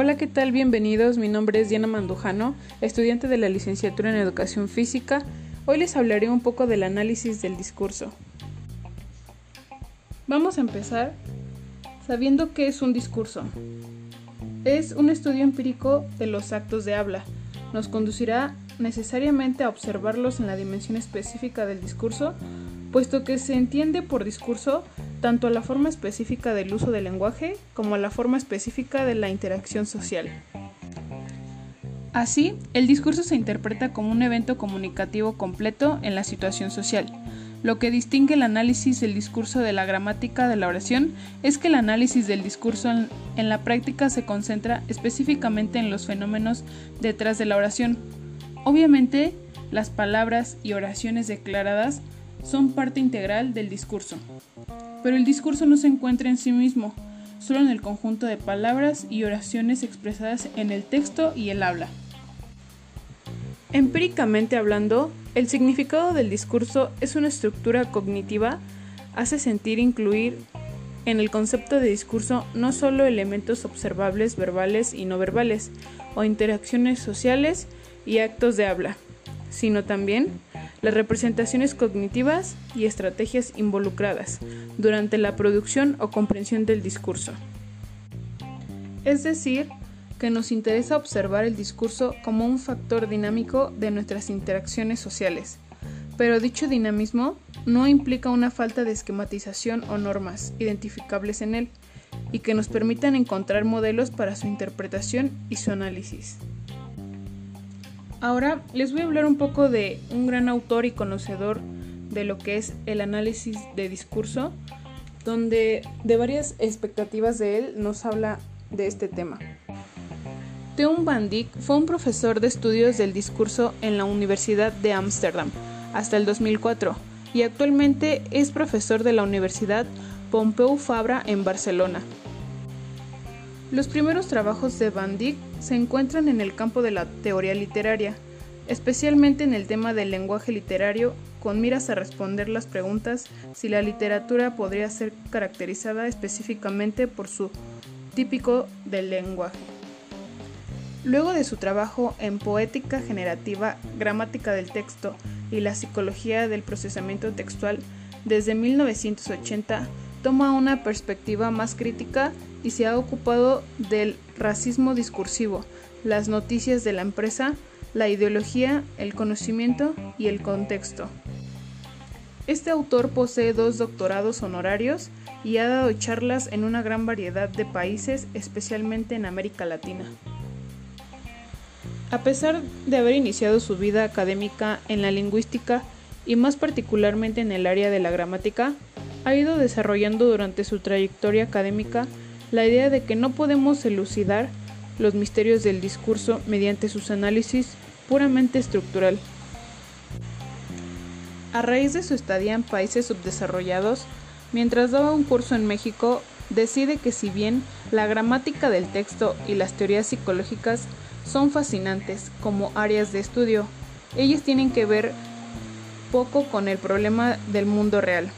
Hola, ¿qué tal? Bienvenidos. Mi nombre es Diana Mandujano, estudiante de la licenciatura en Educación Física. Hoy les hablaré un poco del análisis del discurso. Vamos a empezar sabiendo qué es un discurso. Es un estudio empírico de los actos de habla. Nos conducirá necesariamente a observarlos en la dimensión específica del discurso, puesto que se entiende por discurso tanto a la forma específica del uso del lenguaje como a la forma específica de la interacción social. Así, el discurso se interpreta como un evento comunicativo completo en la situación social. Lo que distingue el análisis del discurso de la gramática de la oración es que el análisis del discurso en, la práctica se concentra específicamente en los fenómenos detrás de la oración. Obviamente, las palabras y oraciones declaradas son parte integral del discurso. Pero el discurso no se encuentra en sí mismo, solo en el conjunto de palabras y oraciones expresadas en el texto y el habla. Empíricamente hablando, el significado del discurso es una estructura cognitiva, hace sentir incluir en el concepto de discurso no solo elementos observables verbales y no verbales, o interacciones sociales y actos de habla, sino también las representaciones cognitivas y estrategias involucradas durante la producción o comprensión del discurso. Es decir, que nos interesa observar el discurso como un factor dinámico de nuestras interacciones sociales, pero dicho dinamismo no implica una falta de esquematización o normas identificables en él y que nos permitan encontrar modelos para su interpretación y su análisis. Ahora les voy a hablar un poco de un gran autor y conocedor de lo que es el análisis de discurso, donde de varias expectativas de él nos habla de este tema. Teun van Dijk fue un profesor de estudios del discurso en la Universidad de Ámsterdam hasta el 2004 y actualmente es profesor de la Universidad Pompeu Fabra en Barcelona. Los primeros trabajos de Van Dyck se encuentran en el campo de la teoría literaria, especialmente en el tema del lenguaje literario, con miras a responder las preguntas si la literatura podría ser caracterizada específicamente por su típico del lenguaje. Luego de su trabajo en poética generativa, gramática del texto y la psicología del procesamiento textual, desde 1980 toma una perspectiva más crítica y se ha ocupado del racismo discursivo, las noticias de la empresa, la ideología, el conocimiento y el contexto. Este autor posee dos doctorados honorarios y ha dado charlas en una gran variedad de países, especialmente en América Latina. A pesar de haber iniciado su vida académica en la lingüística y más particularmente en el área de la gramática, ha ido desarrollando durante su trayectoria académica la idea de que no podemos elucidar los misterios del discurso mediante sus análisis puramente estructural. A raíz de su estadía en países subdesarrollados, mientras daba un curso en México, decide que si bien la gramática del texto y las teorías psicológicas son fascinantes como áreas de estudio, ellas tienen que ver poco con el problema del mundo real.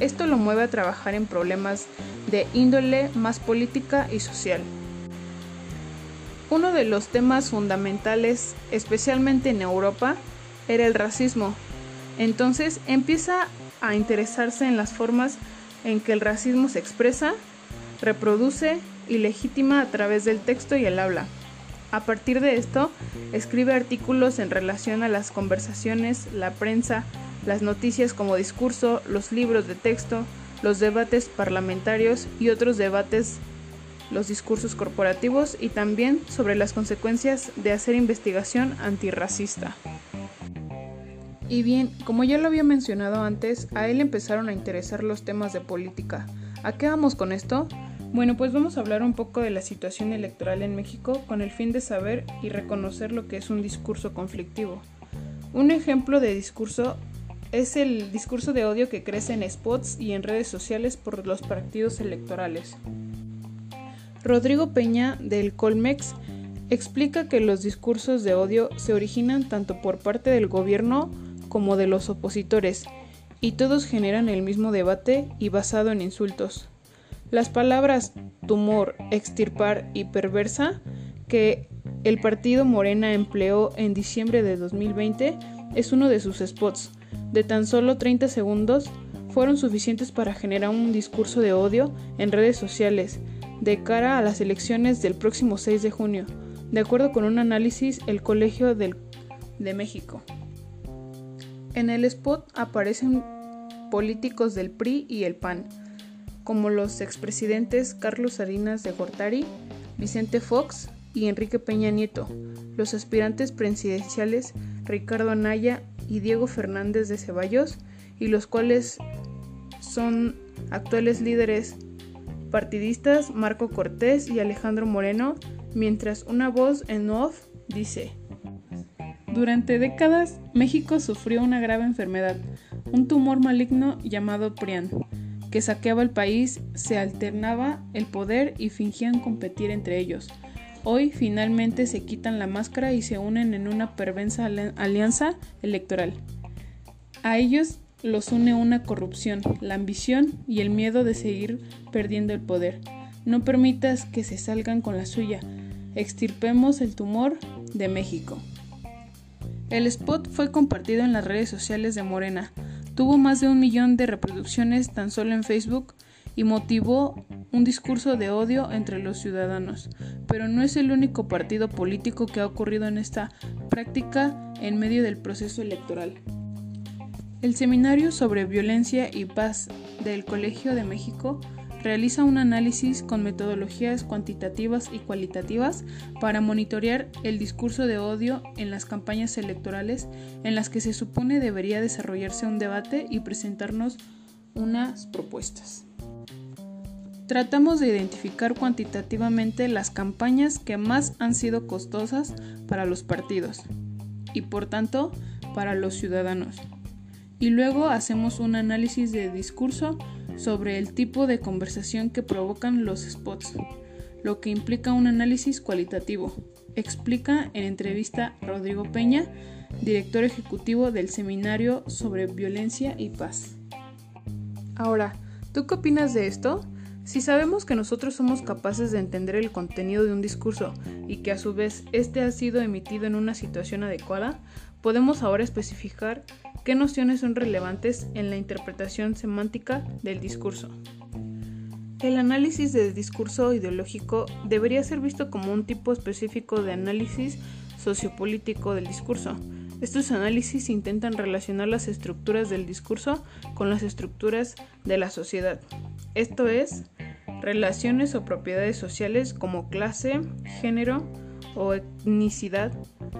Esto lo mueve a trabajar en problemas de índole más política y social. Uno de los temas fundamentales, especialmente en Europa, era el racismo. Entonces empieza a interesarse en las formas en que el racismo se expresa, reproduce y legitima a través del texto y el habla. A partir de esto, escribe artículos en relación a las conversaciones, la prensa, las noticias como discurso, los libros de texto, los debates parlamentarios y otros debates, los discursos corporativos y también sobre las consecuencias de hacer investigación antirracista. Y bien, como ya lo había mencionado antes, a él empezaron a interesar los temas de política. ¿A qué vamos con esto? Bueno, pues vamos a hablar un poco de la situación electoral en México con el fin de saber y reconocer lo que es un discurso conflictivo. Un ejemplo de discurso es el discurso de odio que crece en spots y en redes sociales por los partidos electorales. Rodrigo Peña del Colmex explica que los discursos de odio se originan tanto por parte del gobierno como de los opositores y todos generan el mismo debate y basado en insultos. Las palabras tumor, extirpar y perversa que el partido Morena empleó en diciembre de 2020 es uno de sus spots. De tan solo 30 segundos fueron suficientes para generar un discurso de odio en redes sociales de cara a las elecciones del próximo 6 de junio, de acuerdo con un análisis el Colegio de México. En el spot aparecen políticos del PRI y el PAN, como los expresidentes Carlos Salinas de Gortari, Vicente Fox y Enrique Peña Nieto, los aspirantes presidenciales Ricardo Anaya y Diego Fernández de Ceballos, y los cuales son actuales líderes partidistas Marco Cortés y Alejandro Moreno, mientras una voz en off dice, durante décadas México sufrió una grave enfermedad, un tumor maligno llamado Prian, que saqueaba el país, se alternaba el poder y fingían competir entre ellos. Hoy finalmente se quitan la máscara y se unen en una perversa alianza electoral. A ellos los une una corrupción, la ambición y el miedo de seguir perdiendo el poder. No permitas que se salgan con la suya. Extirpemos el tumor de México. El spot fue compartido en las redes sociales de Morena. Tuvo más de un millón de reproducciones tan solo en Facebook y motivó un discurso de odio entre los ciudadanos. Pero no es el único partido político que ha ocurrido en esta práctica en medio del proceso electoral. El Seminario sobre Violencia y Paz del Colegio de México realiza un análisis con metodologías cuantitativas y cualitativas para monitorear el discurso de odio en las campañas electorales en las que se supone debería desarrollarse un debate y presentarnos unas propuestas. Tratamos de identificar cuantitativamente las campañas que más han sido costosas para los partidos y por tanto para los ciudadanos y luego hacemos un análisis de discurso sobre el tipo de conversación que provocan los spots, lo que implica un análisis cualitativo, explica en entrevista Rodrigo Peña, director ejecutivo del Seminario sobre Violencia y Paz. Ahora, ¿tú qué opinas de esto? Si sabemos que nosotros somos capaces de entender el contenido de un discurso y que a su vez este ha sido emitido en una situación adecuada, podemos ahora especificar qué nociones son relevantes en la interpretación semántica del discurso. El análisis del discurso ideológico debería ser visto como un tipo específico de análisis sociopolítico del discurso. Estos análisis intentan relacionar las estructuras del discurso con las estructuras de la sociedad. Esto es, relaciones o propiedades sociales como clase, género o etnicidad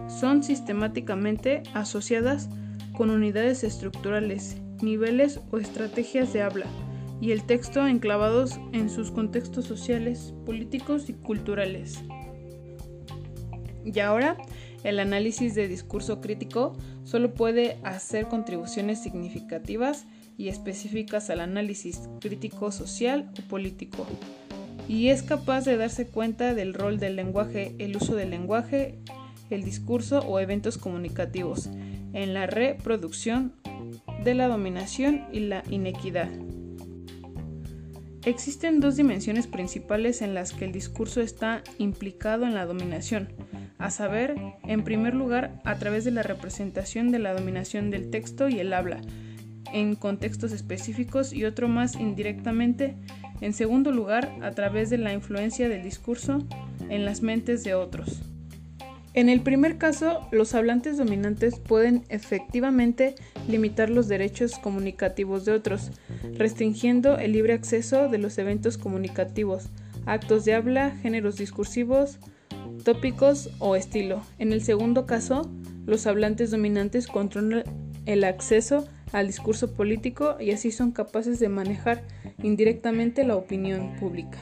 son sistemáticamente asociadas con unidades estructurales, niveles o estrategias de habla, y el texto enclavados en sus contextos sociales, políticos y culturales. Y ahora, el análisis de discurso crítico solo puede hacer contribuciones significativas y específicas al análisis crítico social o político, y es capaz de darse cuenta del rol del lenguaje, el uso del lenguaje, el discurso o eventos comunicativos, en la reproducción de la dominación y la inequidad. Existen dos dimensiones principales en las que el discurso está implicado en la dominación, a saber, en primer lugar, a través de la representación de la dominación del texto y el habla, en contextos específicos y otro más indirectamente, en segundo lugar, a través de la influencia del discurso en las mentes de otros. En el primer caso, los hablantes dominantes pueden efectivamente limitar los derechos comunicativos de otros, restringiendo el libre acceso de los eventos comunicativos, actos de habla, géneros discursivos, tópicos o estilo. En el segundo caso, los hablantes dominantes controlan el acceso al discurso político y así son capaces de manejar indirectamente la opinión pública.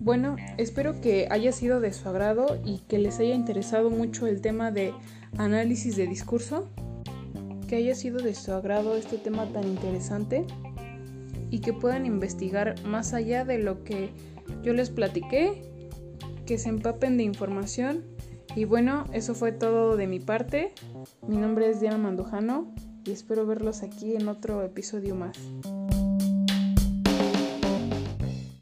Bueno, espero que haya sido de su agrado y que les haya interesado mucho el tema de análisis de discurso, que haya sido de su agrado este tema tan interesante y que puedan investigar más allá de lo que yo les platiqué, que se empapen de información. Y bueno, eso fue todo de mi parte. Mi nombre es Diana Mandujano y espero verlos aquí en otro episodio más.